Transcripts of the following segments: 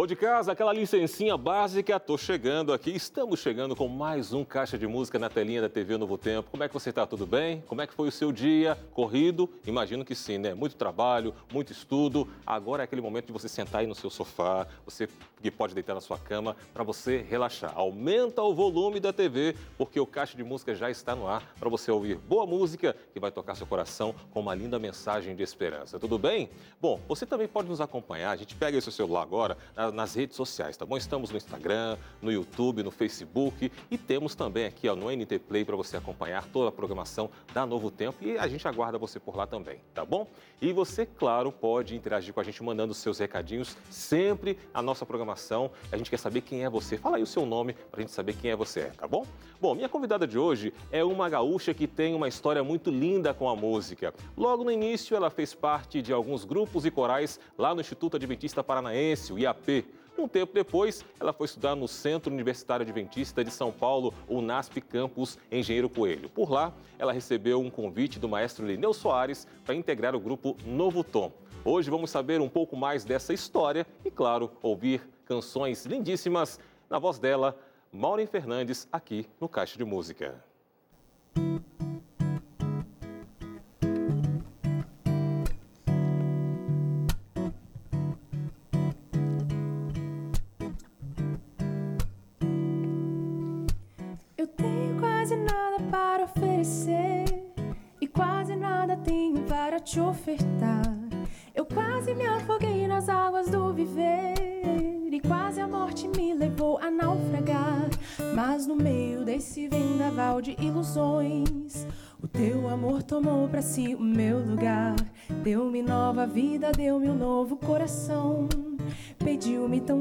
Ô de casa, aquela licencinha básica, tô chegando aqui, estamos chegando com mais um Caixa de Música na telinha da TV Novo Tempo. Como é que você tá? Tudo bem? Como é que foi o seu dia? Corrido? Imagino que sim, né? Muito trabalho, muito estudo. Agora é aquele momento de você sentar aí no seu sofá, você que pode deitar na sua cama para você relaxar. Aumenta o volume da TV, porque o Caixa de Música já está no ar para você ouvir boa música que vai tocar seu coração com uma linda mensagem de esperança. Tudo bem? Bom, você também pode nos acompanhar. A gente pega esse seu celular agora nas redes sociais, tá bom? Estamos no Instagram, no YouTube, no Facebook e temos também aqui ó, no NT Play para você acompanhar toda a programação da Novo Tempo e a gente aguarda você por lá também, tá bom? E você, claro, pode interagir com a gente mandando seus recadinhos sempre a nossa programação. A gente quer saber quem é você. Fala aí o seu nome para a gente saber quem é você, tá bom? Bom, minha convidada de hoje é uma gaúcha que tem uma história muito linda com a música. Logo no início, ela fez parte de alguns grupos e corais lá no Instituto Adventista Paranaense, o IAP. Um tempo depois, ela foi estudar no Centro Universitário Adventista de São Paulo, o NASP Campus Engenheiro Coelho. Por lá, ela recebeu um convite do maestro Lineu Soares para integrar o grupo Novo Tom. Hoje vamos saber um pouco mais dessa história e, claro, ouvir canções lindíssimas na voz dela, Maureen Fernandes, aqui no Caixa de Música.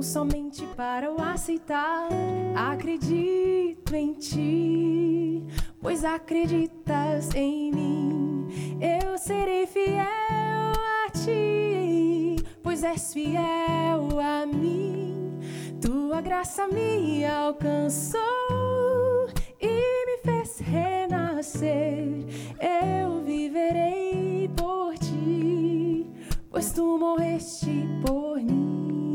Somente para eu aceitar. Acredito em ti, pois acreditas em mim. Eu serei fiel a ti, pois és fiel a mim. Tua graça me alcançou e me fez renascer. Eu viverei por ti, pois tu morreste por mim.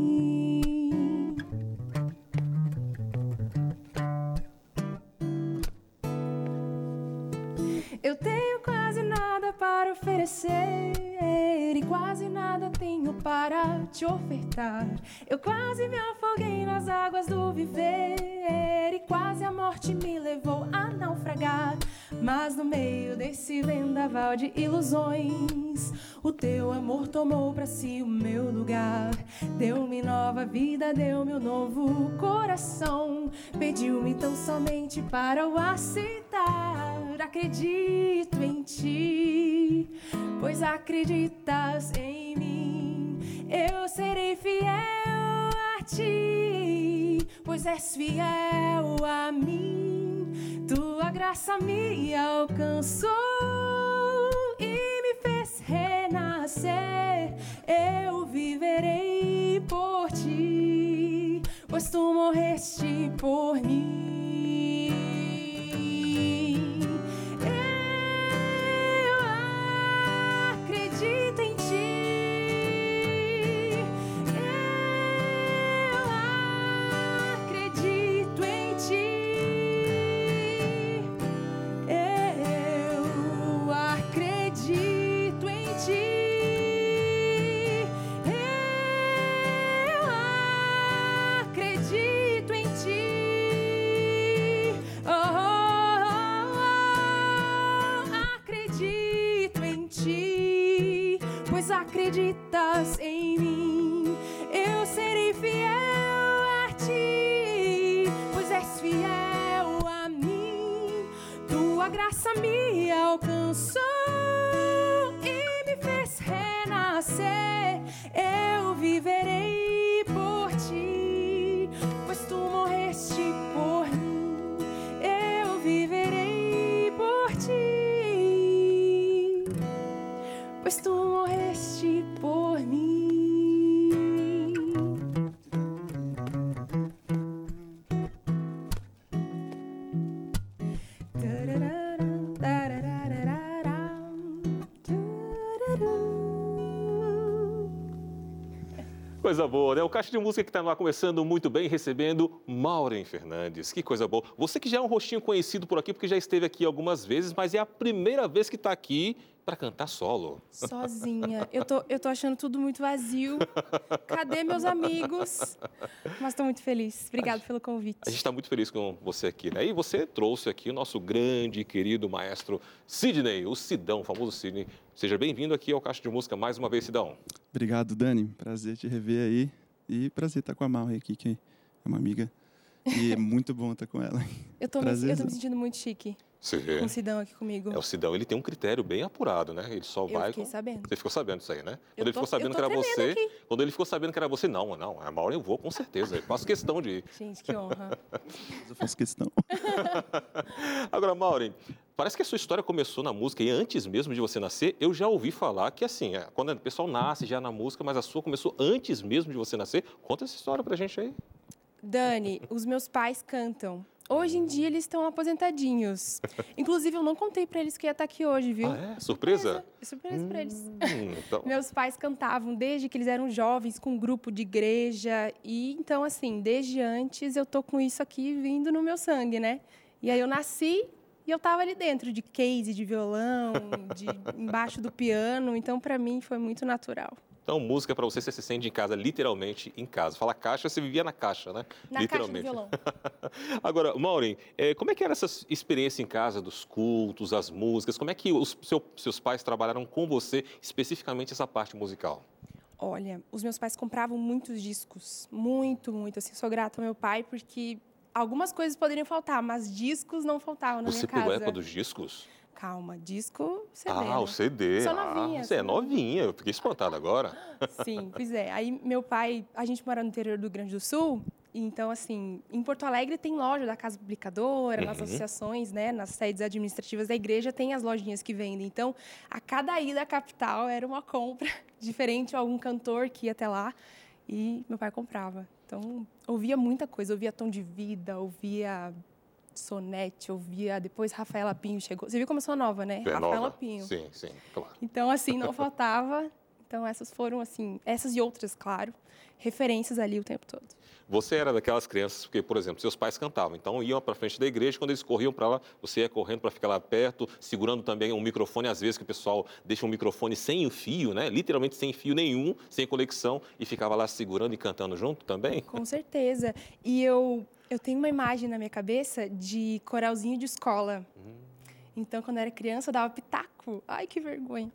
Nada para oferecer e quase nada tenho para te ofertar. Eu quase me afoguei nas águas do viver e quase a morte me levou a naufragar. Mas no meio desse vendaval de ilusões, o teu amor tomou para si o meu lugar. Deu-me nova vida, deu-me um novo coração. Pediu-me tão somente para o aceitar. Acredito em ti, pois acreditas em mim. Eu serei fiel a ti, pois és fiel a mim. Tua graça me alcançou e me fez renascer. Eu viverei por ti, pois tu morreste por mim. Acreditas em mim, eu serei fiel a ti, pois és fiel a mim. Tua graça me alcançou e me fez renascer. Eu viverei Coisa boa, né? O Caixa de Música que está lá começando muito bem, recebendo Maureen Fernandes. Que coisa boa. Você que já é um rostinho conhecido por aqui, porque já esteve aqui algumas vezes, mas é a primeira vez que está aqui para cantar solo. Sozinha. Eu tô, eu tô achando tudo muito vazio. Cadê meus amigos? Mas estou muito feliz. Obrigada pelo convite. A gente está muito feliz com você aqui, né? E você trouxe aqui o nosso grande e querido maestro Sidney, o Sidão, o famoso Sidney. Seja bem-vindo aqui ao Caixa de Música mais uma vez, Sidão. Obrigado, Dani. Prazer te rever aí. E prazer estar com a Maui aqui, que é uma amiga. E é muito bom estar com ela. Eu tô, me, eu tô me sentindo muito chique. Sim. Com o Sidão aqui comigo. É, o Sidão, ele tem um critério bem apurado, né? Ele só eu vai. Fiquei com... sabendo. Você ficou sabendo disso aí, né? Eu quando ele tô, ficou sabendo que era você. Aqui. Quando ele ficou sabendo que era você, não, não. A Maura eu vou, com certeza. Eu faço questão de ir. Gente, que honra. eu faço questão. Agora, Maureen, parece que a sua história começou na música e antes mesmo de você nascer, eu já ouvi falar que assim, é, quando o pessoal nasce já na música, mas a sua começou antes mesmo de você nascer. Conta essa história pra gente aí. Dani, os meus pais cantam. Hoje em dia eles estão aposentadinhos. Inclusive, eu não contei para eles que ia estar aqui hoje, viu? Ah, é? Surpresa? Surpresa, surpresa hum, para eles. Então... Meus pais cantavam desde que eles eram jovens, com um grupo de igreja. E então, assim, desde antes eu tô com isso aqui vindo no meu sangue, né? E aí eu nasci e eu tava ali dentro de case, de violão, de embaixo do piano. Então, para mim, foi muito natural. Então, música para você, você se sente em casa, literalmente em casa. Fala caixa, você vivia na caixa, né? Na literalmente. caixa do violão. Agora, Maureen, é, como é que era essa experiência em casa dos cultos, as músicas? Como é que os seu, seus pais trabalharam com você, especificamente essa parte musical? Olha, os meus pais compravam muitos discos, muito, muito. Assim, sou grata ao meu pai porque algumas coisas poderiam faltar, mas discos não faltavam na você minha casa. Você pegou a época dos discos? Calma, disco CD. Ah, né? o CD. Sou novinha. Ah, você é novinha, eu fiquei espantada agora. Sim, pois é. Aí meu pai, a gente mora no interior do Rio Grande do Sul, então assim, em Porto Alegre tem loja da Casa Publicadora, uhum. nas associações, né, nas sedes administrativas da igreja tem as lojinhas que vendem. Então, a cada ida à capital era uma compra diferente, algum cantor que ia até lá e meu pai comprava. Então, ouvia muita coisa, ouvia Tom de Vida, ouvia Sonete, ouvia. Depois Rafaela Pinho chegou. Você viu como eu sou nova, né? É Rafaela nova. Pinho. Sim, sim, claro. Então, assim, não faltava. Então, essas foram, assim, essas e outras, claro, referências ali o tempo todo. Você era daquelas crianças porque, por exemplo, seus pais cantavam, então iam para frente da igreja, quando eles corriam para lá, você ia correndo para ficar lá perto, segurando também um microfone, às vezes que o pessoal deixa um microfone sem fio, né? Literalmente sem fio nenhum, sem conexão, e ficava lá segurando e cantando junto também? Com certeza. E eu eu tenho uma imagem na minha cabeça de coralzinho de escola. Hum. Então, quando eu era criança, eu dava pitaco. Ai, que vergonha.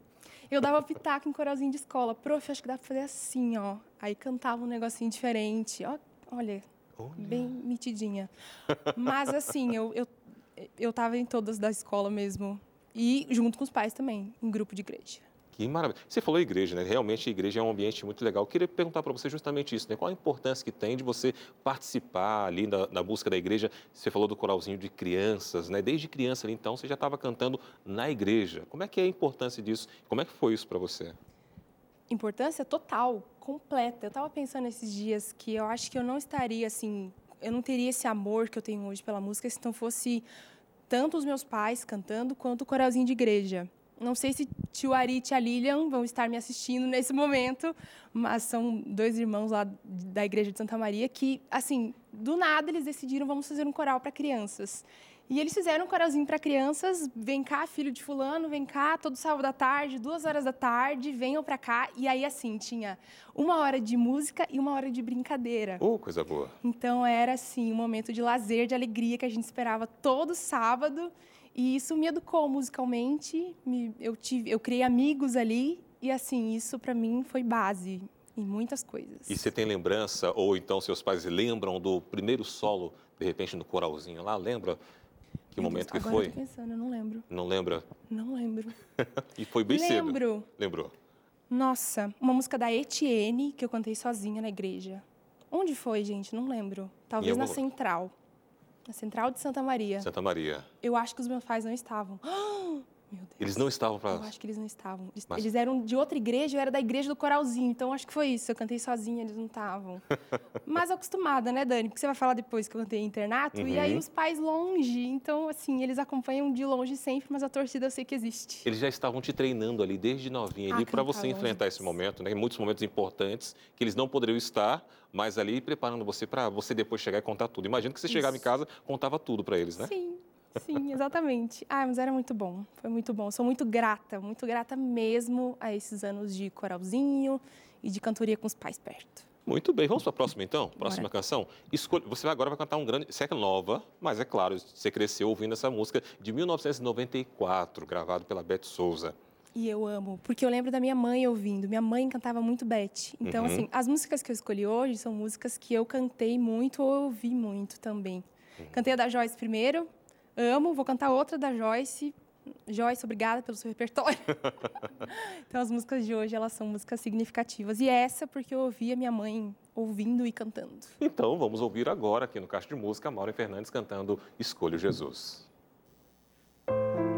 Eu dava pitaco em coralzinho de escola. Prof, acho que dá pra fazer assim, ó. Aí cantava um negocinho diferente. Ó, olha, olha. bem mitidinha. Mas, assim, eu, eu, eu tava em todas da escola mesmo. E junto com os pais também, em grupo de igreja. Que maravilha. Você falou igreja, né? Realmente a igreja é um ambiente muito legal. Eu queria perguntar para você justamente isso, né? Qual a importância que tem de você participar ali da, da busca da igreja? Você falou do coralzinho de crianças, né? Desde criança ali, então, você já estava cantando na igreja. Como é que é a importância disso? Como é que foi isso para você? Importância total, completa. Eu estava pensando esses dias que eu acho que eu não estaria assim, eu não teria esse amor que eu tenho hoje pela música se não fosse tanto os meus pais cantando quanto o coralzinho de igreja. Não sei se tio Ari e tia Lilian vão estar me assistindo nesse momento, mas são dois irmãos lá da igreja de Santa Maria que, assim, do nada eles decidiram vamos fazer um coral para crianças. E eles fizeram um coralzinho para crianças, vem cá, filho de fulano, vem cá, todo sábado à tarde, duas horas da tarde, venham para cá. E aí, assim, tinha uma hora de música e uma hora de brincadeira. Oh, coisa boa. Então, era, assim, um momento de lazer, de alegria que a gente esperava todo sábado. E isso me educou musicalmente, me, eu, tive, eu criei amigos ali, e assim, isso para mim foi base em muitas coisas. E você tem lembrança, ou então seus pais lembram do primeiro solo, de repente no coralzinho lá, lembra? Que Meu momento que agora foi? Eu tô pensando, eu não lembro. Não lembra? Não lembro. e foi bem lembro. cedo. Lembro. Lembrou? Nossa, uma música da Etienne que eu cantei sozinha na igreja. Onde foi, gente? Não lembro. Talvez na Central. Na Central de Santa Maria. Santa Maria. Eu acho que os meus pais não estavam. Deus. Eles não estavam Eu para. acho que eles não estavam. Eles, Mas- eles eram de outra igreja, eu era da igreja do coralzinho. Então acho que foi isso. Eu cantei sozinha, eles não estavam. Mas acostumada, né, Dani? Porque você vai falar depois que eu cantei internato. E aí Uhum. os pais longe. Então, assim, eles acompanham de longe sempre, mas a torcida eu sei que existe. Eles já estavam te treinando ali desde novinha ali Ah, para você enfrentar esse momento, né? Muitos momentos importantes que eles não poderiam estar, mas ali preparando você para você depois chegar e contar tudo. Imagino que você chegava em Isso. casa contava tudo para eles, né? Sim, sim, exatamente. Ah, mas era muito bom. Foi muito bom. Sou muito grata, muito grata mesmo a esses anos de coralzinho e de cantoria com os pais perto. Muito bem, vamos para a próxima então? Próxima Bora. canção. Escolhe- Você agora vai cantar um grande. Você é nova, mas é claro, você cresceu ouvindo essa música de 1994, gravado pela Beth Souza. E eu amo, porque eu lembro da minha mãe ouvindo. Minha mãe cantava muito Beth. Então, Uhum. assim, as músicas que eu escolhi hoje são músicas que eu cantei muito ou ouvi muito também. Uhum. Cantei a da Joyce primeiro, amo, vou cantar outra da Joyce. Joyce, obrigada pelo seu repertório. então, as músicas de hoje, elas são músicas significativas. E essa porque eu ouvi a minha mãe ouvindo e cantando. Então, vamos ouvir agora aqui no Caixa de Música, Mauro Fernandes cantando Escolho Jesus. Eu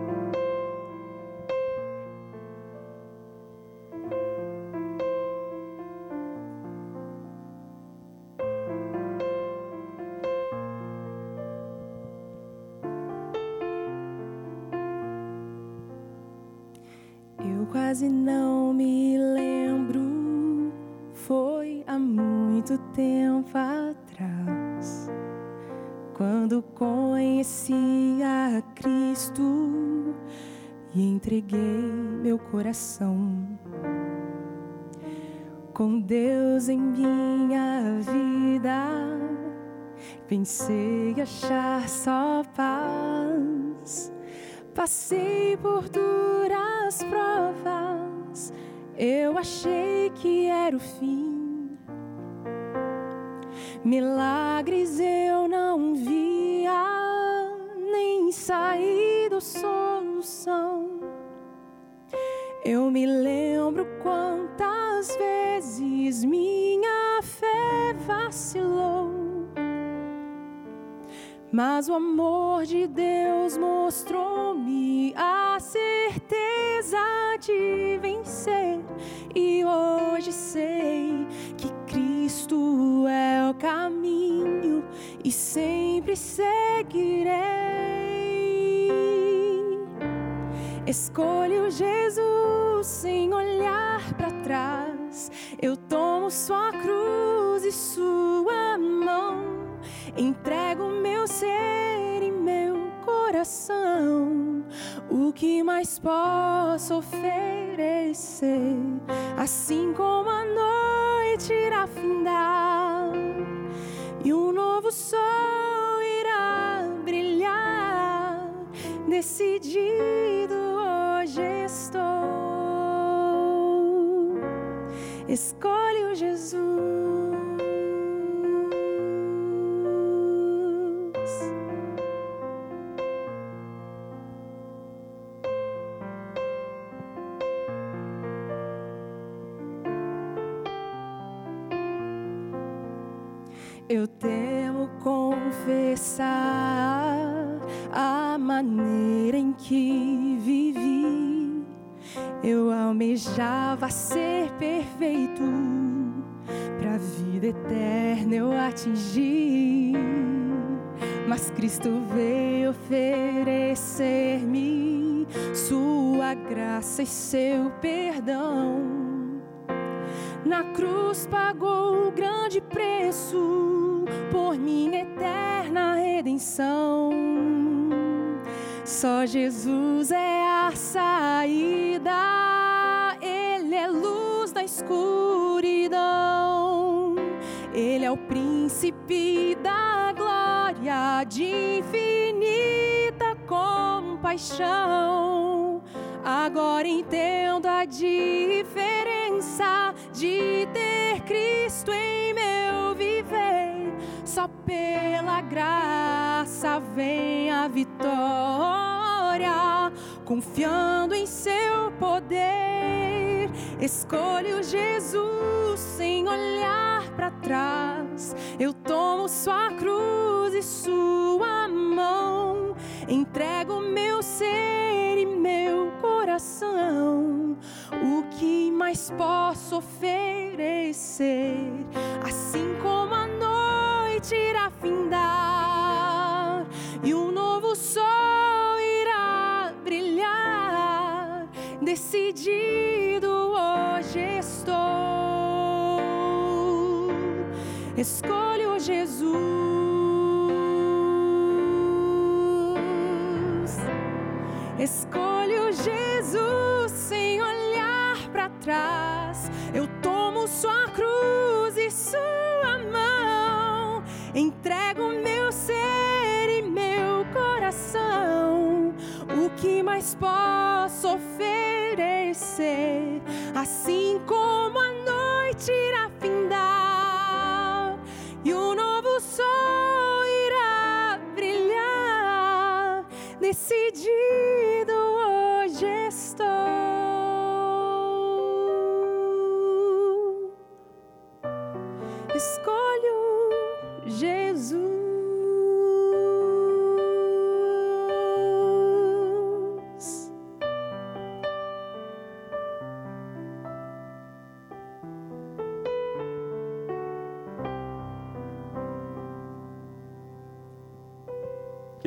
quase não me lembro, foi há muito tempo atrás, quando conheci a Cristo e entreguei meu coração. Com Deus em minha vida, pensei achar só paz. Passei por duras provas, eu achei que era o fim. Milagres eu não via, nem saída ou solução. Eu me lembro quantas vezes minha fé vacilou. Mas o amor de Deus mostrou-me de vencer. E hoje sei que Cristo é o caminho e sempre seguirei. Escolho Jesus sem olhar para trás. Eu tomo sua cruz e sua mão. Entrego meu ser e meu coração. O que mais posso oferecer? Assim como a noite irá findar e um novo sol irá brilhar. Decidido hoje estou. Escolho Jesus. Eu temo confessar a maneira em que vivi. Eu almejava ser perfeito, pra vida eterna eu atingi. Mas Cristo veio oferecer-me sua graça e seu perdão. Na cruz pagou o grande preço por minha eterna redenção. Só Jesus é a saída, Ele é luz na escuridão. Ele é o príncipe da glória de infinita compaixão. Agora entendo a diferença de ter Cristo em meu. Só pela graça vem a vitória, confiando em seu poder. Escolho Jesus sem olhar para trás. Eu tomo sua cruz e sua mão. Entrego meu ser e meu coração. O que mais posso oferecer? Assim como a noite irá findar e um novo sol irá brilhar, decidido hoje estou. Escolho Jesus. Escolho Jesus sem olhar para trás. Eu tomo sua cruz e mão. Entrego meu ser e meu coração. O que mais posso oferecer? Assim como a noite irá findar e o novo sol irá brilhar. Decidir que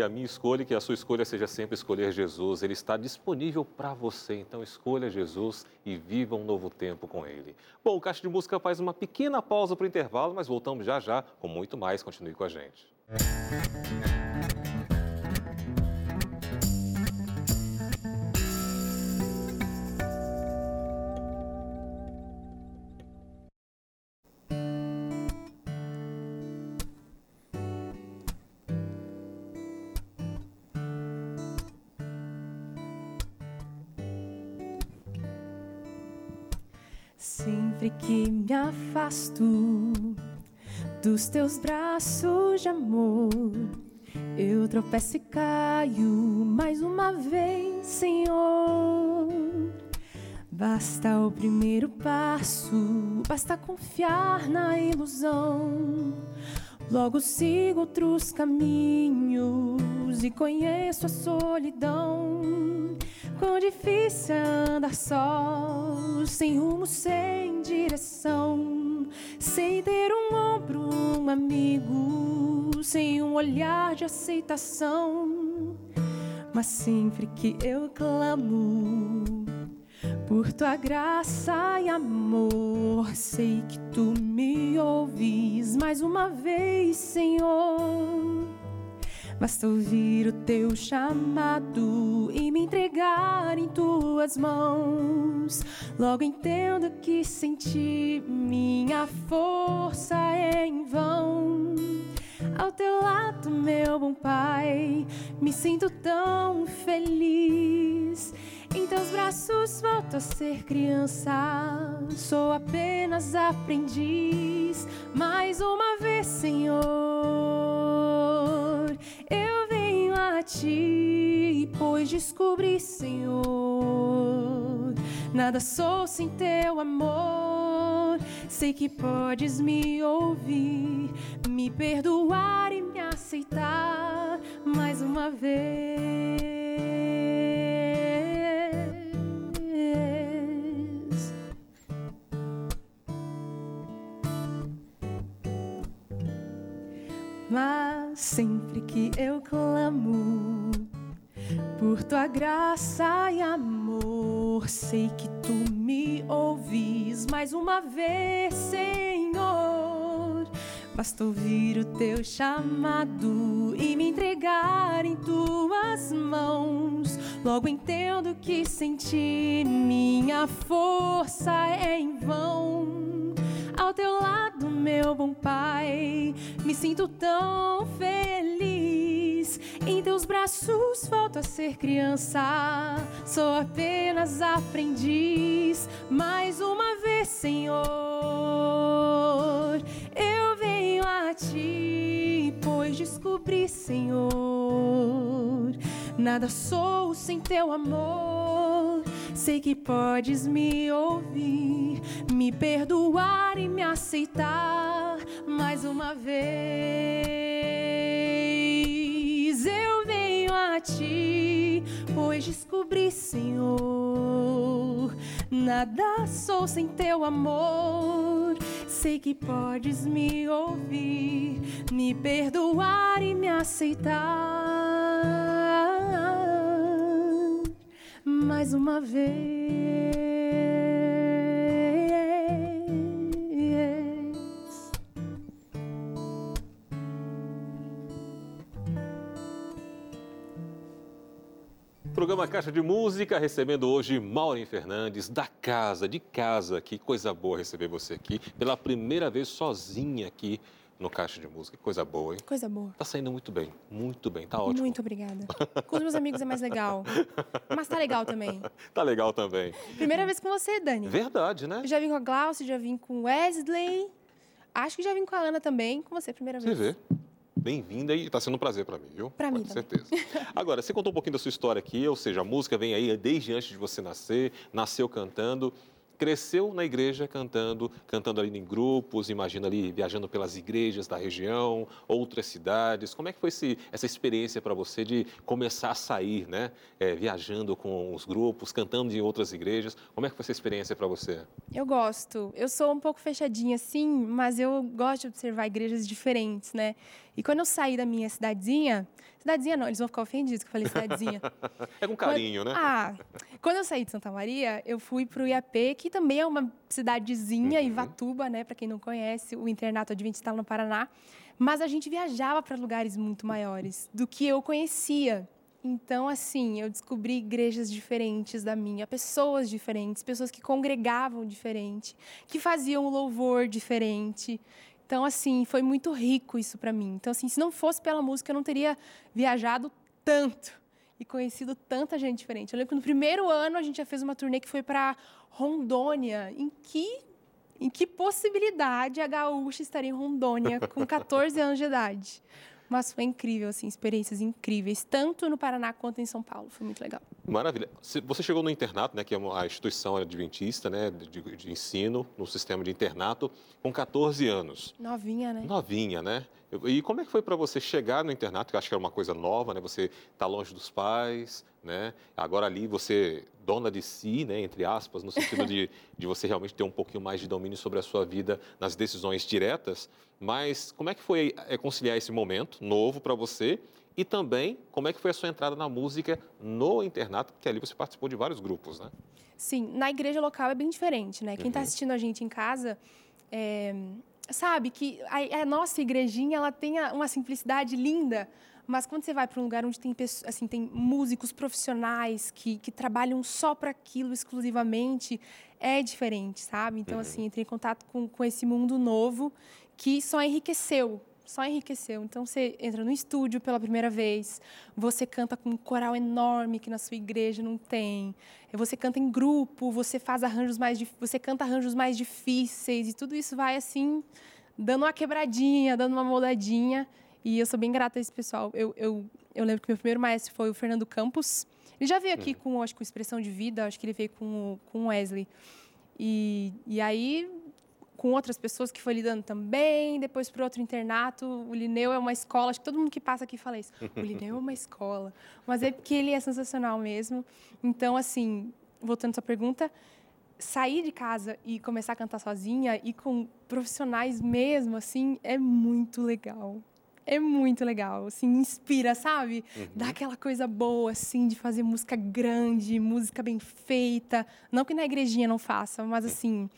a minha escolha e que a sua escolha seja sempre escolher Jesus. Ele está disponível para você, então escolha Jesus e viva um novo tempo com Ele. Bom, o Caixa de Música faz uma pequena pausa para o intervalo, mas voltamos já já com muito mais. Continue com a gente. Sempre braços de amor, eu tropeço e caio mais uma vez, Senhor. Basta o primeiro passo, basta confiar na ilusão. Logo sigo outros caminhos e conheço a solidão. Quão difícil é andar só, sem rumo, sem direção, sem ter um ombro, um amigo, sem um olhar de aceitação. Mas sempre que eu clamo por tua graça e amor, sei que tu me ouves mais uma vez, Senhor. Basta ouvir o teu chamado e me entregar em tuas mãos. Logo entendo que sentir minha força é em vão. Ao teu lado, meu bom Pai, me sinto tão feliz. Em teus braços volto a ser criança, sou apenas aprendiz. Mais uma vez, Senhor eu venho a ti, pois descobri, Senhor, nada sou sem teu amor. Sei que podes me ouvir, me perdoar e me aceitar mais uma vez. Mas sempre que eu clamo por tua graça e amor, sei que tu me ouvis mais uma vez, Senhor. Basta ouvir o teu chamado e me entregar em tuas mãos. Logo entendo que sentir minha força é em vão ao teu lado, meu bom Pai. Me sinto tão feliz. Em teus braços volto a ser criança. Sou apenas aprendiz. Mais uma vez, Senhor, eu venho a ti, pois descobri, Senhor, nada sou sem teu amor. Sei que podes me ouvir, me perdoar e me aceitar mais uma vez. Ti, pois descobri, Senhor, nada sou sem teu amor. Sei que podes me ouvir, me perdoar e me aceitar. Mais uma vez. Programa Caixa de Música, recebendo hoje Maureen Fernandes, da casa, de casa. Que coisa boa receber você aqui. Pela primeira vez sozinha aqui no Caixa de Música. Que coisa boa, hein? Coisa boa. Tá saindo muito bem, muito bem, tá ótimo. Muito obrigada. Com os meus amigos é mais legal. Mas tá legal também. Tá legal também. Primeira vez com você, Dani. Verdade, né? Eu já vim com a Glaucia, já vim com o Wesley. Acho que já vim com a Ana também. Com você, primeira Você vez. vê. Bem-vinda e está sendo um prazer para mim, viu? Pra mim Com certeza. Agora, você contou um pouquinho da sua história aqui, ou seja, a música vem aí desde antes de você nascer, nasceu cantando, cresceu na igreja cantando, cantando ali em grupos, imagina ali viajando pelas igrejas da região, outras cidades. Como é que foi esse, essa experiência para você de começar a sair, né? É, viajando com os grupos, cantando em outras igrejas. Como é que foi essa experiência para você? Eu gosto. Eu sou um pouco fechadinha assim, mas eu gosto de observar igrejas diferentes, né? E quando eu saí da minha cidadezinha, cidadezinha não, eles vão ficar ofendidos que eu falei cidadezinha. É com carinho, né? Ah, quando eu saí de Santa Maria, eu fui para o IAP, que também é uma cidadezinha, Uhum. Ivatuba, né? Para quem não conhece, o internato adventista lá no Paraná. Mas a gente viajava para lugares muito maiores do que eu conhecia. Então, assim, eu descobri igrejas diferentes da minha, pessoas diferentes, pessoas que congregavam diferente, que faziam louvor diferente. Então, assim, foi muito rico isso para mim. Então, assim, se não fosse pela música, eu não teria viajado tanto e conhecido tanta gente diferente. Eu lembro que no primeiro ano a gente já fez uma turnê que foi para Rondônia. Em que, em que possibilidade a gaúcha estaria em Rondônia com 14 anos de idade? Mas foi incrível, assim, experiências incríveis, tanto no Paraná quanto em São Paulo. Foi muito legal. Maravilha. Você chegou no internato, né, que é a instituição adventista, né, de, de ensino, no sistema de internato, com 14 anos. Novinha, né? Novinha, né? E como é que foi para você chegar no internato? Que eu acho que era uma coisa nova, né? Você está longe dos pais, né? Agora ali você dona de si, né? Entre aspas, no sentido de, de você realmente ter um pouquinho mais de domínio sobre a sua vida nas decisões diretas. Mas como é que foi é, conciliar esse momento novo para você? E também como é que foi a sua entrada na música no internato? Porque ali você participou de vários grupos, né? Sim, na igreja local é bem diferente, né? Quem está Uhum. assistindo a gente em casa é, sabe que a, a nossa igrejinha ela tem uma simplicidade linda, mas quando você vai para um lugar onde tem pessoas, assim, tem músicos profissionais que, que trabalham só para aquilo exclusivamente, é diferente, sabe? Então, Uhum. assim, entrei em contato com, com esse mundo novo que só enriqueceu. Só enriqueceu. Então, você entra no estúdio pela primeira vez, você canta com um coral enorme que na sua igreja não tem. Você canta em grupo, você faz arranjos mais, você canta arranjos mais difíceis e tudo isso vai assim dando uma quebradinha, dando uma moldadinha. E eu sou bem grata a esse pessoal. Eu, eu, eu lembro que meu primeiro maestro foi o Fernando Campos. Ele já veio aqui com, acho que com expressão de vida, acho que ele veio com, o- com Wesley. E, e aí, com outras pessoas que foi lidando também, depois para outro internato. O Lineu é uma escola, acho que todo mundo que passa aqui fala isso. O Lineu é uma escola. Mas é porque ele é sensacional mesmo. Então, assim, voltando à sua pergunta, sair de casa e começar a cantar sozinha e com profissionais mesmo, assim, é muito legal. É muito legal, assim, inspira, sabe? Dá aquela coisa boa, assim, de fazer música grande, música bem feita. Não que na igrejinha não faça, mas, assim,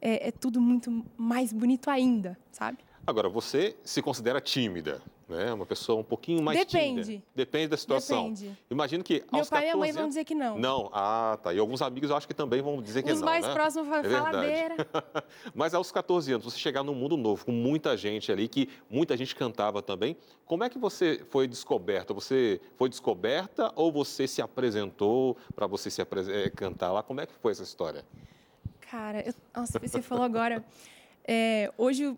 é, é tudo muito mais bonito ainda, sabe? Agora, você se considera tímida, né? Uma pessoa um pouquinho mais Depende. tímida. Depende da situação. Depende. Imagino que Meu aos pai e 14 a mãe vão dizer que não. Não, ah, tá. E alguns amigos eu acho que também vão dizer que Os não, mais né? próximos falam, É faladeira. Mas aos 14 anos, você chegar num mundo novo, com muita gente ali, que muita gente cantava também, como é que você foi descoberta? Você foi descoberta ou você se apresentou para você se apres- eh, cantar lá? Como é que foi essa história? Cara, eu- nossa, você falou agora. é, hoje,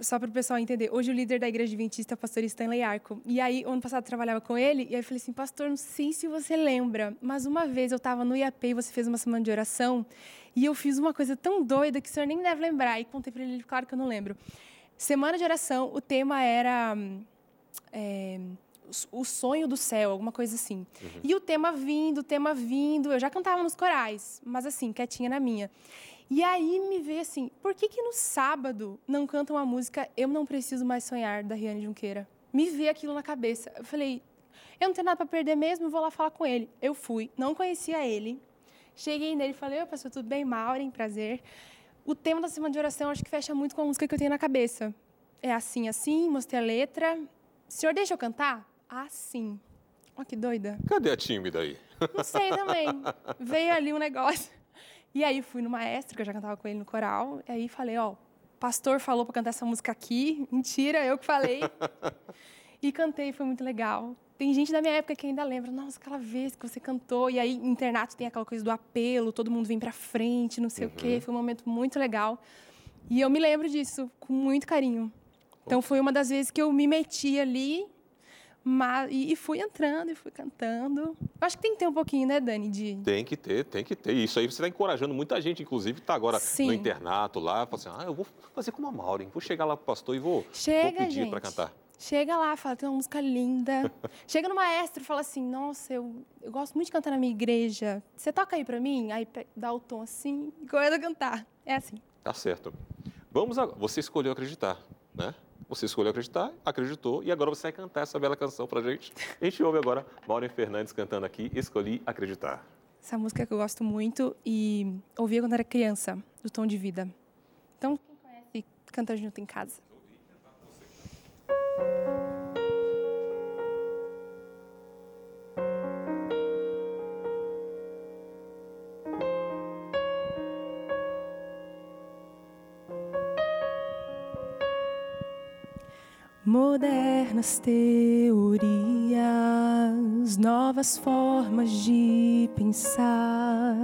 só para o pessoal entender, hoje o líder da igreja adventista é o pastor Stanley Arco. E aí, ano passado, eu trabalhava com ele, e aí eu falei assim, pastor, não sei se você lembra, mas uma vez eu estava no IAP e você fez uma semana de oração, e eu fiz uma coisa tão doida que o senhor nem deve lembrar. E contei para ele, ele, claro que eu não lembro. Semana de oração, o tema era hum, é, o sonho do céu, alguma coisa assim. Uhum. E o tema vindo, o tema vindo, eu já cantava nos corais, mas assim, quietinha na minha. E aí me veio assim, por que que no sábado não canta uma música Eu Não Preciso Mais Sonhar, da Riane Junqueira? Me veio aquilo na cabeça. Eu falei, eu não tenho nada para perder mesmo, vou lá falar com ele. Eu fui, não conhecia ele. Cheguei nele e falei, oi, pastor, tudo bem? Maureen, prazer. O tema da semana de oração acho que fecha muito com a música que eu tenho na cabeça. É assim, assim, mostrei a letra. O senhor deixa eu cantar? Ah, sim. Olha que doida. Cadê a tímida aí? Não sei também. Veio ali um negócio. E aí fui no maestro, que eu já cantava com ele no coral, e aí falei, ó, pastor falou para cantar essa música aqui. Mentira, eu que falei. e cantei, foi muito legal. Tem gente da minha época que ainda lembra, nossa, aquela vez que você cantou. E aí, internato tem aquela coisa do apelo, todo mundo vem para frente, não sei uhum. o quê. Uhum. Foi um momento muito legal. E eu me lembro disso com muito carinho. Então, foi uma das vezes que eu me meti ali mas, e, fui entrando e fui cantando. Acho que tem que ter um pouquinho, né, Dani? De... Tem que ter, tem que ter. Isso aí você está encorajando muita gente, inclusive, está agora Sim. no internato lá, fala assim, ah, eu vou fazer como a Maureen, vou chegar lá para o pastor e vou, Chega, vou pedir para cantar. Chega lá, fala, tem uma música linda. Chega no maestro e fala assim, nossa, eu, eu gosto muito de cantar na minha igreja. Você toca aí para mim? Aí dá o tom assim e começa a cantar. É assim. Tá certo. Vamos agora. Você escolheu acreditar, né? Você escolheu acreditar, acreditou, e agora você vai cantar essa bela canção pra gente. A gente ouve agora Maureen Fernandes cantando aqui, Escolhi Acreditar. Essa música que eu gosto muito e ouvia quando era criança, do Tom de Vida. Então, quem conhece, canta junto em casa. Modernas teorias, novas formas de pensar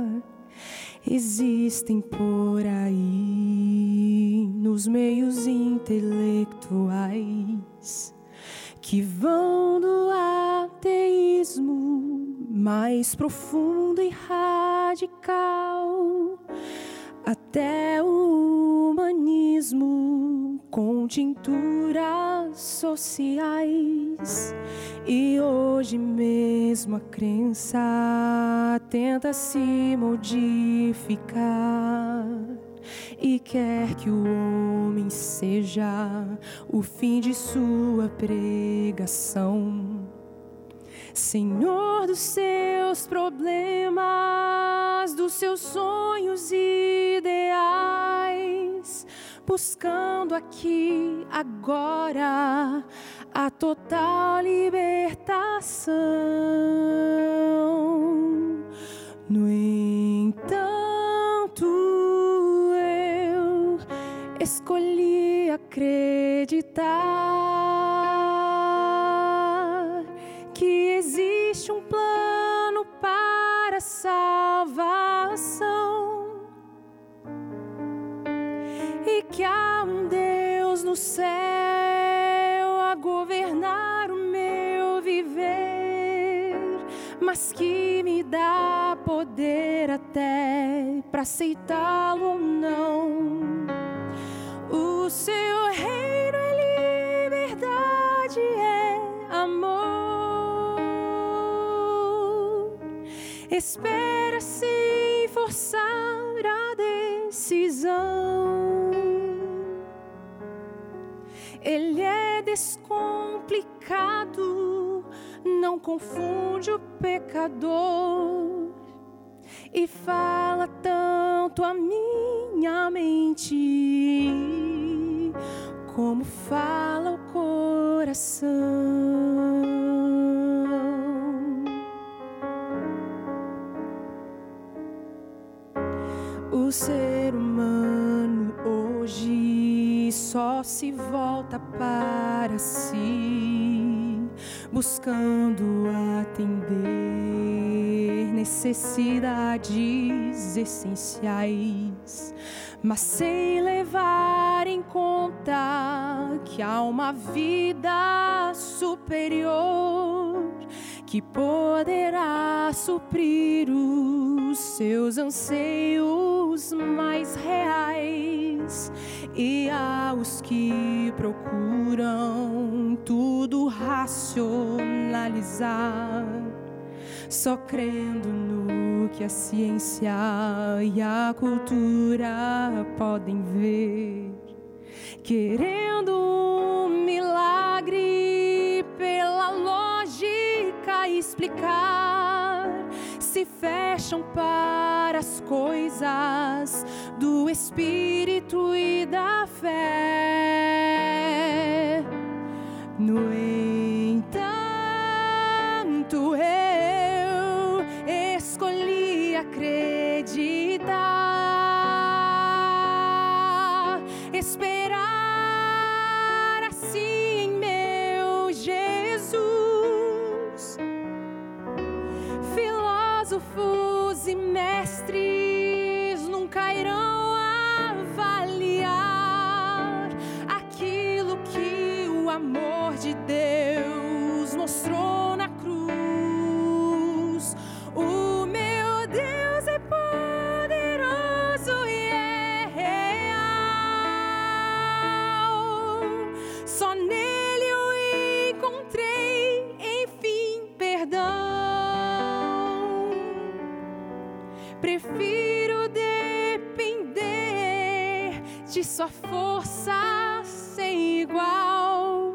existem por aí nos meios intelectuais que vão do ateísmo mais profundo e radical até o humanismo com tinturas sociais. E hoje mesmo a crença tenta se modificar e quer que o homem seja o fim de sua pregação. Senhor dos seus problemas, dos seus sonhos ideais, buscando aqui agora a total libertação. No entanto, eu escolhi acreditar existe um plano para salvação que há um Deus no céu a governar o meu viver, mas que me dá poder até para aceitá-lo ou não. O seu reino é liberdade, é amor. espera sem forçar a decisão. Ele é descomplicado, não confunde o pecador e fala tanto a minha mente como fala o coração. O ser só se volta para si, buscando atender necessidades essenciais, mas sem levar em conta que há uma vida superior que poderá suprir os seus anseios os mais reais e aos que procuram tudo racionalizar, só crendo no que a ciência e a cultura podem ver, querendo um milagre pela lógica explicar, se fecham para as coisas do espírito e da fé. No entanto, eu Filósofos e mestres nunca irão avaliar aquilo que o amor de Deus força sem igual.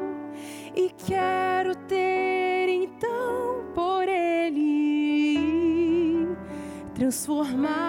E quero ter então por ele transformado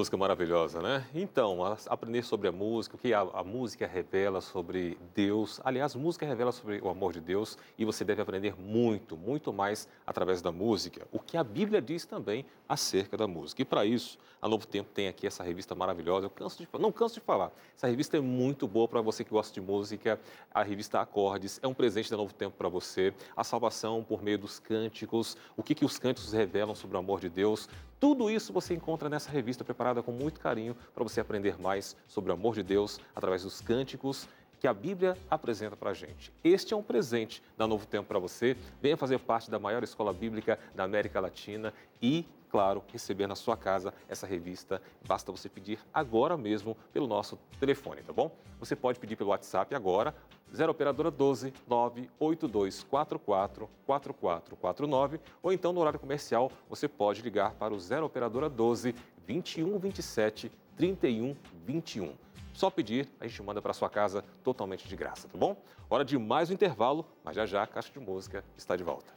música maravilhosa, né? Então, aprender sobre a música, o que a, a música revela sobre Deus. Aliás, música revela sobre o amor de Deus e você deve aprender muito, muito mais através da música. O que a Bíblia diz também acerca da música. E para isso, a Novo Tempo tem aqui essa revista maravilhosa. Eu canso de, não canso de falar. Essa revista é muito boa para você que gosta de música. A revista Acordes é um presente da Novo Tempo para você. A salvação por meio dos cânticos, o que, que os cânticos revelam sobre o amor de Deus. Tudo isso você encontra nessa revista preparada com muito carinho para você aprender mais sobre o amor de Deus através dos cânticos que a Bíblia apresenta para a gente. Este é um presente da Novo Tempo para você. Venha fazer parte da maior escola bíblica da América Latina e, claro, receber na sua casa essa revista. Basta você pedir agora mesmo pelo nosso telefone, tá bom? Você pode pedir pelo WhatsApp agora, 0 Operadora 12 98244 4449 ou então no horário comercial você pode ligar para o 0 Operadora 12 2127 3121. Só pedir, a gente manda para sua casa totalmente de graça, tá bom? Hora de mais um intervalo, mas já já a Caixa de Música está de volta.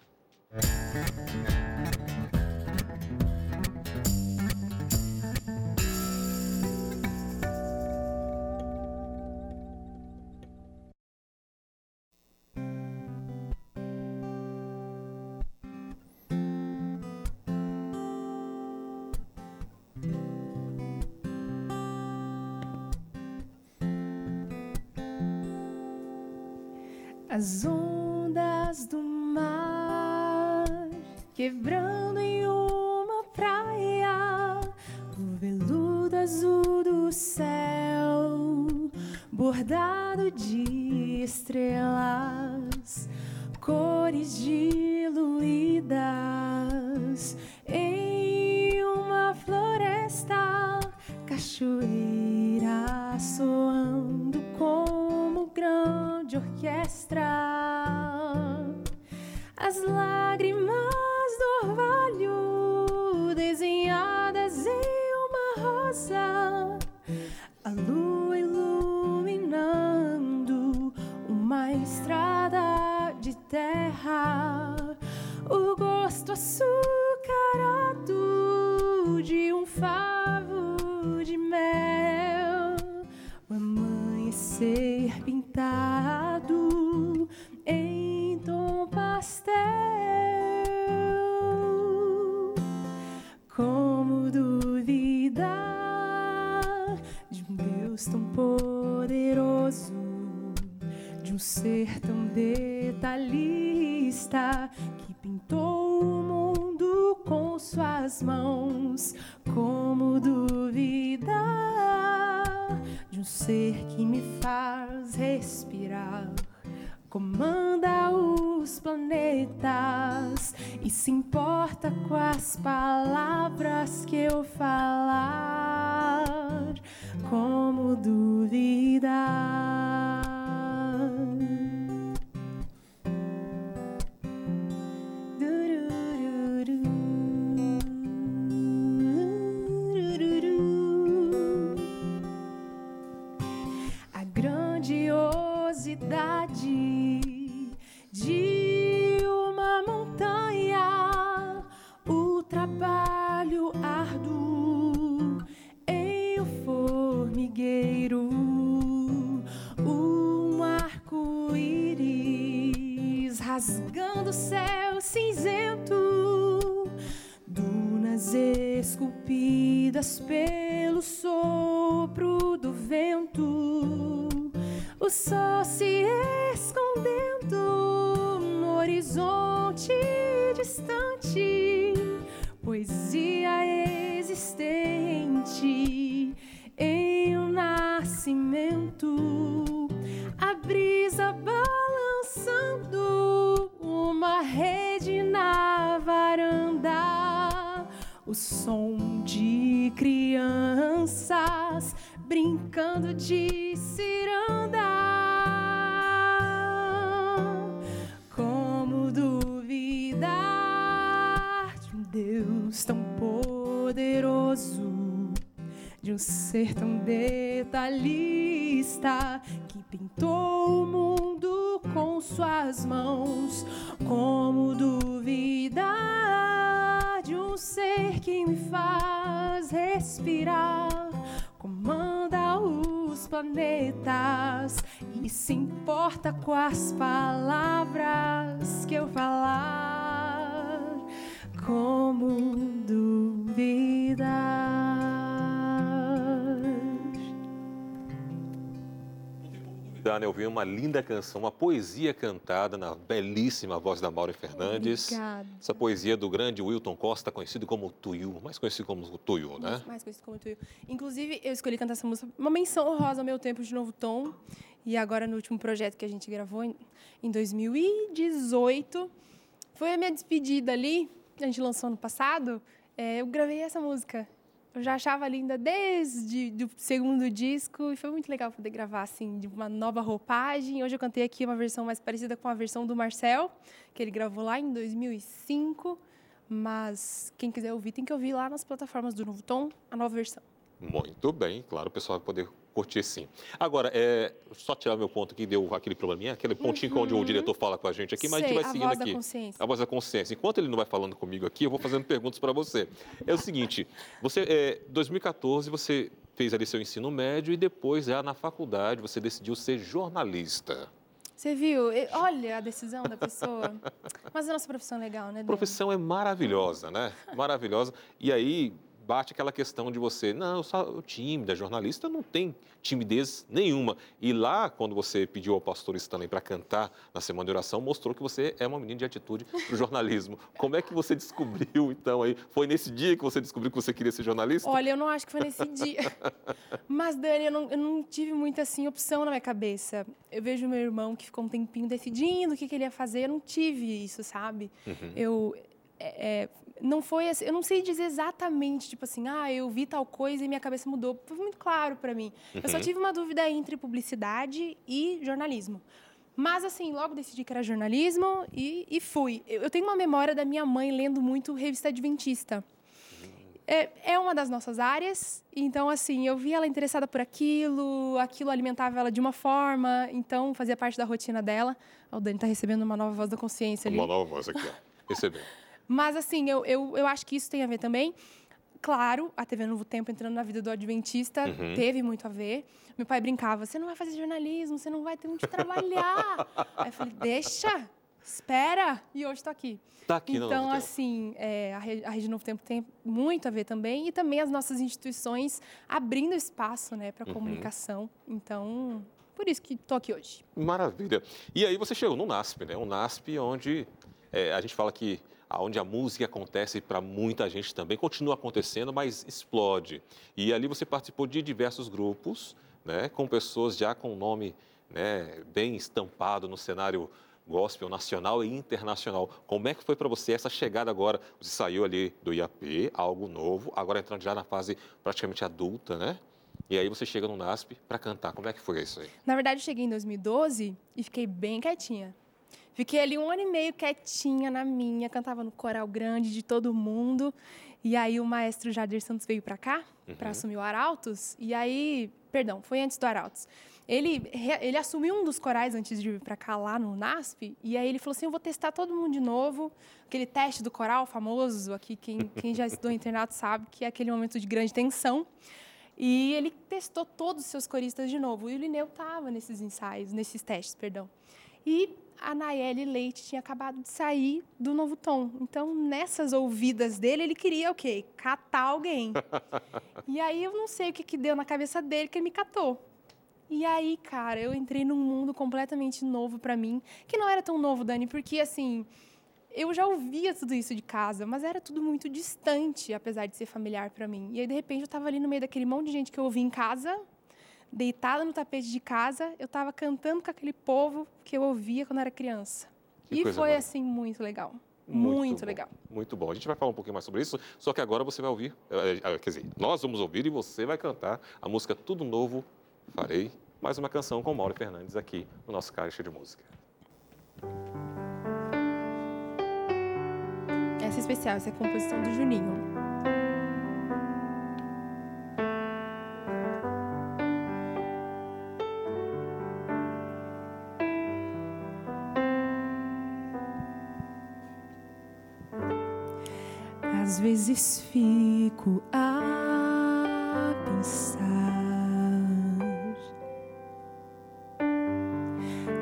Cachoeira soando como grande orquestra. Grandiosidade de uma montanha, o trabalho árduo em um formigueiro, um arco-íris rasgando o céu cinzento, dunas esculpidas pelo sopro do vento. O sol se escondendo no horizonte distante, poesia existente em um nascimento, a brisa balançando uma rede na varanda, o som de crianças brincando de ciranda. Como duvidar de um Deus tão poderoso, de um ser tão detalhista que pintou o mundo com suas mãos? Como duvidar de um ser que me faz respirar? Comanda os planetas e se importa com as palavras que eu falar. Como duvidar? Dá, né? Ouvir uma linda canção, uma poesia cantada na belíssima voz da Maura Fernandes. Obrigada. Essa poesia do grande Wilton Costa, conhecido como Tuiu, mais conhecido como Tuiu, né? Mais, mais conhecido como Tuyo. Inclusive, eu escolhi cantar essa música, uma menção honrosa ao meu tempo de novo tom. E agora, no último projeto que a gente gravou, em, em 2018, foi a minha despedida ali, a gente lançou ano passado, é, eu gravei essa música. Eu já achava linda desde o segundo disco e foi muito legal poder gravar assim, de uma nova roupagem. Hoje eu cantei aqui uma versão mais parecida com a versão do Marcel, que ele gravou lá em 2005. Mas quem quiser ouvir, tem que ouvir lá nas plataformas do Novo Tom, a nova versão. Muito bem, claro, o pessoal vai poder curtir sim. Agora, é, só tirar meu ponto aqui, deu aquele probleminha, aquele pontinho onde o diretor fala com a gente aqui, mas a gente Uhum. Sei, vai a seguindo voz da aqui. consciência. A voz da consciência. Enquanto ele não vai falando comigo aqui, eu vou fazendo perguntas para você. É o seguinte, você, é, 2014, você fez ali seu ensino médio e depois, já na faculdade, você decidiu ser jornalista. Você viu? Olha a decisão da pessoa. Mas a nossa profissão é legal, né? A profissão é maravilhosa, né? Maravilhosa. E aí bate aquela questão de você, não, eu sou tímida, jornalista não tem timidez nenhuma. E lá, quando você pediu ao pastor Stanley para cantar na semana de oração, mostrou que você é uma menina de atitude para o jornalismo. Como é que você descobriu, então, aí? Foi nesse dia que você descobriu que você queria ser jornalista? Olha, eu não acho que foi nesse dia. Mas, Dani, eu não, eu não tive muita assim, opção na minha cabeça. Eu vejo meu irmão que ficou um tempinho decidindo o que, que ele ia fazer. Eu não tive isso, sabe? Eu. é, é, não foi assim, eu não sei dizer exatamente, tipo assim, ah, eu vi tal coisa e minha cabeça mudou. Foi muito claro para mim. Eu só tive uma dúvida entre publicidade e jornalismo. Mas, assim, logo decidi que era jornalismo e, e fui. Eu, eu tenho uma memória da minha mãe lendo muito revista adventista. É, é uma das nossas áreas, então, assim, eu vi ela interessada por aquilo, aquilo alimentava ela de uma forma, então fazia parte da rotina dela. O Dani está recebendo uma nova voz da consciência ali. Uma nova voz aqui, ó. Recebeu. Mas, assim, eu, eu, eu acho que isso tem a ver também. Claro, a TV Novo Tempo entrando na vida do Adventista Uhum. teve muito a ver. Meu pai brincava: você não vai fazer jornalismo, você não vai ter onde trabalhar. Aí eu falei: deixa, espera. E hoje estou aqui. Tá aqui no então, Novo assim, é, a, Re- a Rede Novo Tempo tem muito a ver também. E também as nossas instituições abrindo espaço né, Uhum. para a comunicação. Então, por isso que estou aqui hoje. Maravilha. E aí você chegou no NASP, né? Um NASP onde é, a gente fala que onde a música acontece para muita gente também, continua acontecendo, mas explode. E ali você participou de diversos grupos, né, com pessoas já com nome né, bem estampado no cenário gospel nacional e internacional. Como é que foi para você essa chegada agora? Você saiu ali do IAP, algo novo, agora entrando já na fase praticamente adulta, né? E aí você chega no NASP para cantar. Como é que foi isso aí? Na verdade, eu cheguei em 2012 e fiquei bem quietinha. Fiquei ali um ano e meio quietinha na minha, cantava no coral grande de todo mundo. E aí o maestro Jadir Santos veio para cá, uhum. para assumir o Arautos. E aí, perdão, foi antes do Arautos. Ele, ele assumiu um dos corais antes de vir para cá, lá no NASP. E aí ele falou assim: Eu vou testar todo mundo de novo. Aquele teste do coral famoso, aqui, quem, quem já estudou internato sabe que é aquele momento de grande tensão. E ele testou todos os seus coristas de novo. E o Lineu estava nesses ensaios, nesses testes, perdão. E a Nayeli Leite tinha acabado de sair do Novo Tom. Então, nessas ouvidas dele, ele queria o quê? Catar alguém. e aí eu não sei o que, que deu na cabeça dele que ele me catou. E aí, cara, eu entrei num mundo completamente novo para mim, que não era tão novo, Dani, porque assim, eu já ouvia tudo isso de casa, mas era tudo muito distante, apesar de ser familiar para mim. E aí, de repente, eu estava ali no meio daquele monte de gente que eu ouvia em casa, deitada no tapete de casa, eu estava cantando com aquele povo que eu ouvia quando era criança. Que e foi, assim, muito legal. Muito, muito legal. Muito bom. A gente vai falar um pouquinho mais sobre isso, só que agora você vai ouvir, eh, eh, quer dizer, nós vamos ouvir e você vai cantar a música Tudo Novo Farei. Mais uma canção com Mauro Fernandes aqui no nosso Caixa de Música. Essa é especial, essa é a composição do Juninho. Vezes fico a pensar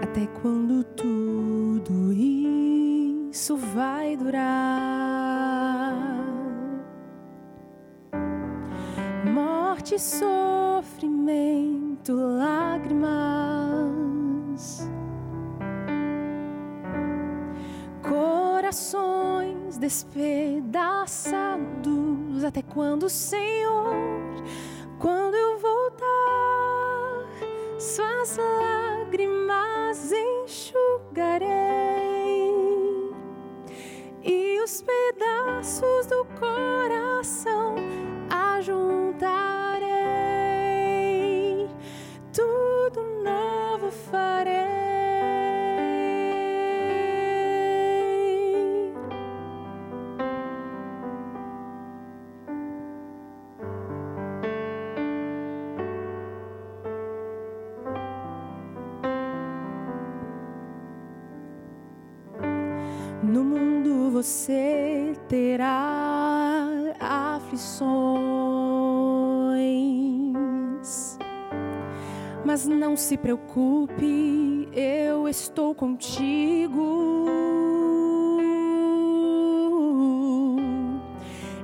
até quando tudo isso vai durar. Morte, sofrimento, lágrimas, despedaçados. Até quando, Senhor, quando eu voltar, suas lágrimas enxugarei e os pedaços do coração você terá aflições, mas não se preocupe, eu estou contigo.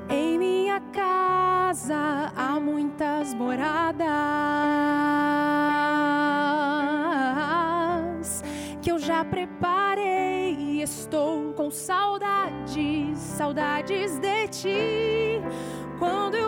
Em minha casa há muitas moradas saudades, saudades de ti. Quando eu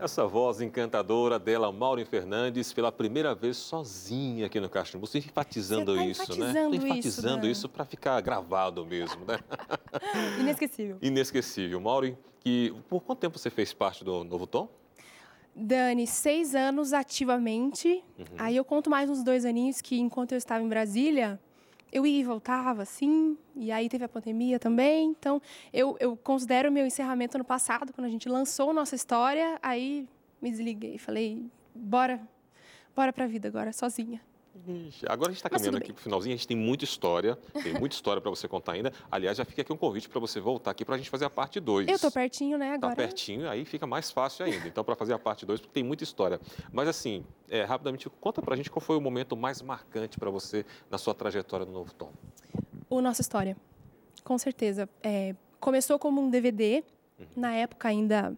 Essa voz encantadora dela, Maureen Fernandes, pela primeira vez sozinha aqui no Caixa de Música, enfatizando tá isso, né? enfatizando Tô isso, enfatizando Dan. isso para ficar gravado mesmo, né? Inesquecível. Inesquecível. Maureen, que por quanto tempo você fez parte do Novo Tom? Dani, seis anos ativamente. Uhum. Aí eu conto mais uns dois aninhos que, enquanto eu estava em Brasília, eu ia e voltava, assim. E aí teve a pandemia também. Então, eu, eu considero o meu encerramento no passado, quando a gente lançou nossa história. Aí me desliguei. Falei, bora, bora pra vida agora, sozinha. Ixi, agora a gente está caminhando aqui para o finalzinho, a gente tem muita história, tem muita história para você contar ainda. Aliás, já fica aqui um convite para você voltar aqui para a gente fazer a parte 2. Eu tô pertinho, né, Tá agora. pertinho, aí fica mais fácil ainda. Então, para fazer a parte 2, porque tem muita história. Mas, assim, é, rapidamente, conta para a gente qual foi o momento mais marcante para você na sua trajetória no Novo Tom. O Nossa História, com certeza. É, começou como um DVD, na época ainda.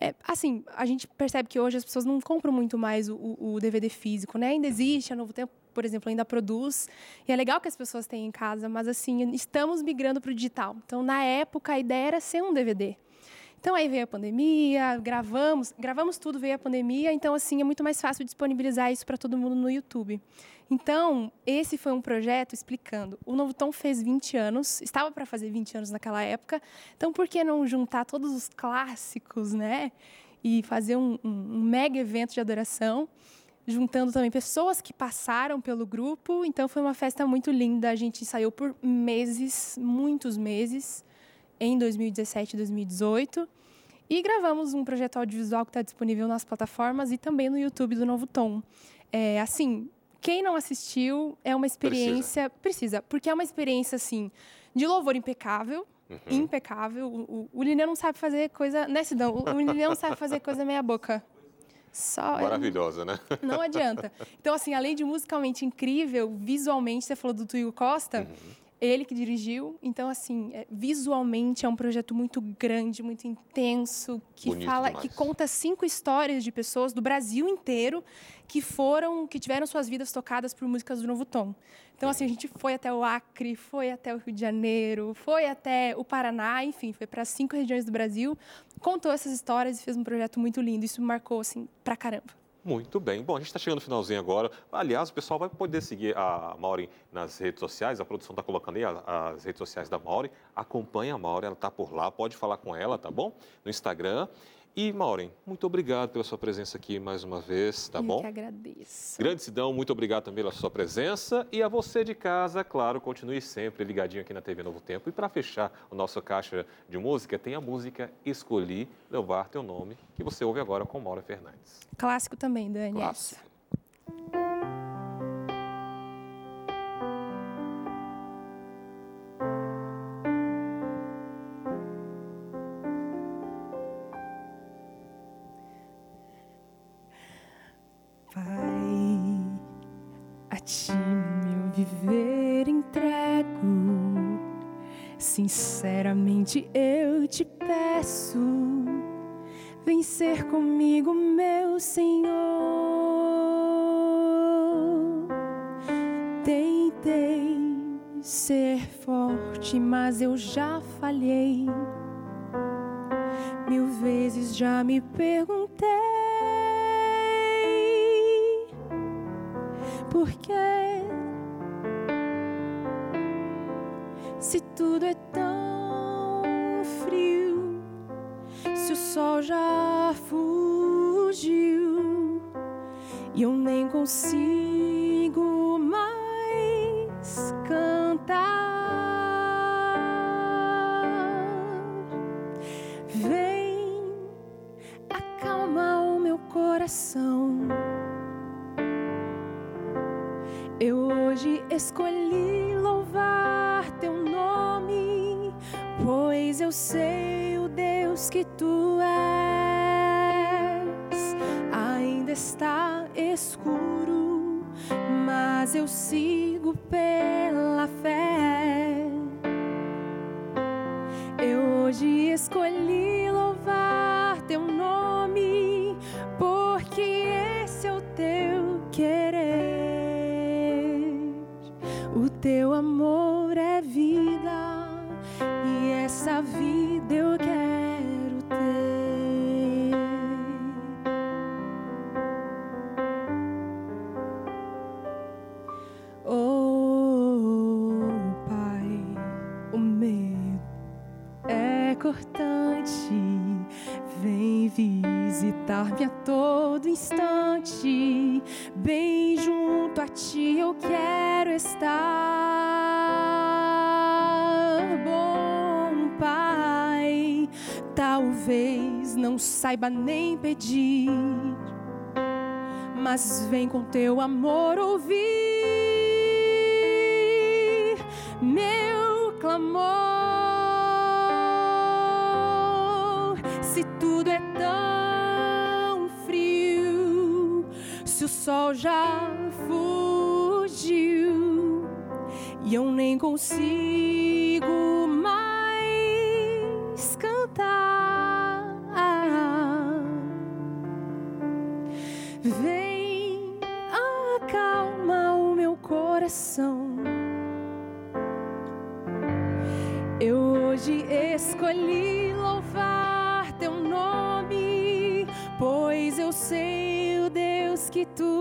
É, assim, a gente percebe que hoje as pessoas não compram muito mais o, o- DVD físico, né? Ainda existe, a Novo Tempo, por exemplo, ainda produz. E é legal que as pessoas têm em casa, mas assim, estamos migrando para o digital. Então, na época, a ideia era ser um DVD. Então aí veio a pandemia, gravamos, gravamos tudo, veio a pandemia, então assim é muito mais fácil disponibilizar isso para todo mundo no YouTube. Então, esse foi um projeto explicando. O Novo Tom fez 20 anos, estava para fazer 20 anos naquela época, então por que não juntar todos os clássicos, né? E fazer um, um- um mega evento de adoração, juntando também pessoas que passaram pelo grupo. Então foi uma festa muito linda, a gente ensaiou por meses, muitos meses em 2017 e 2018. E gravamos um projeto audiovisual que está disponível nas plataformas e também no YouTube do Novo Tom. É, assim, quem não assistiu é uma experiência. Precisa. porque é uma experiência, assim, de louvor impecável. Uhum. Impecável. O, o, o não sabe fazer coisa. Né, Sidão? O, o Lineu não sabe fazer coisa meia-boca. Só. Maravilhosa, né? Não adianta. Então, assim, além de musicalmente incrível, visualmente, você falou do Tuio Costa, Uhum. Ele que dirigiu. Então, assim, é, visualmente é um projeto muito grande, muito intenso, que Bonito fala, demais. que conta cinco histórias de pessoas do Brasil inteiro que foram, que tiveram suas vidas tocadas por músicas do Novo Tom. Então, assim, a gente foi até o Acre, foi até o Rio de Janeiro, foi até o Paraná, enfim, foi para cinco regiões do Brasil, contou essas histórias e fez um projeto muito lindo. Isso me marcou, assim, pra caramba. Muito bem. Bom, a gente está chegando no finalzinho agora. Aliás, o pessoal vai poder seguir a Maureen nas redes sociais. A produção está colocando aí as redes sociais da Maureen. Acompanhe a Maureen, ela está por lá. Pode falar com ela, tá bom? No Instagram. E, Maureen, muito obrigado pela sua presença aqui mais uma vez, tá Eu bom? que agradeço. Grande Sidão, muito obrigado também pela sua presença. E a você de casa, claro, continue sempre ligadinho aqui na TV Novo Tempo. E para fechar o nosso caixa de música, tem a música Escolhi Levar Teu Nome, que você ouve agora com Maura Fernandes. Clássico também, Dani. Clássico. Ti meu viver entrego. Sinceramente eu te peço, vem ser comigo, meu Senhor. Tentei ser forte, mas eu já falhei. Mil vezes já me perguntei por quê? Se tudo é tão frio, se o sol já fugiu e eu nem consigo tu és. Ainda está escuro, mas eu sigo pela fé. Eu hoje escolhi louvar teu nome, porque esse é o teu querer. O teu amor é vida, e essa vida talvez não saiba nem pedir, mas vem com teu amor ouvir meu clamor. Se tudo é tão frio, se o sol já fugiu e eu nem consigo coração. Eu hoje escolhi louvar teu nome, pois eu sei o Deus que tu.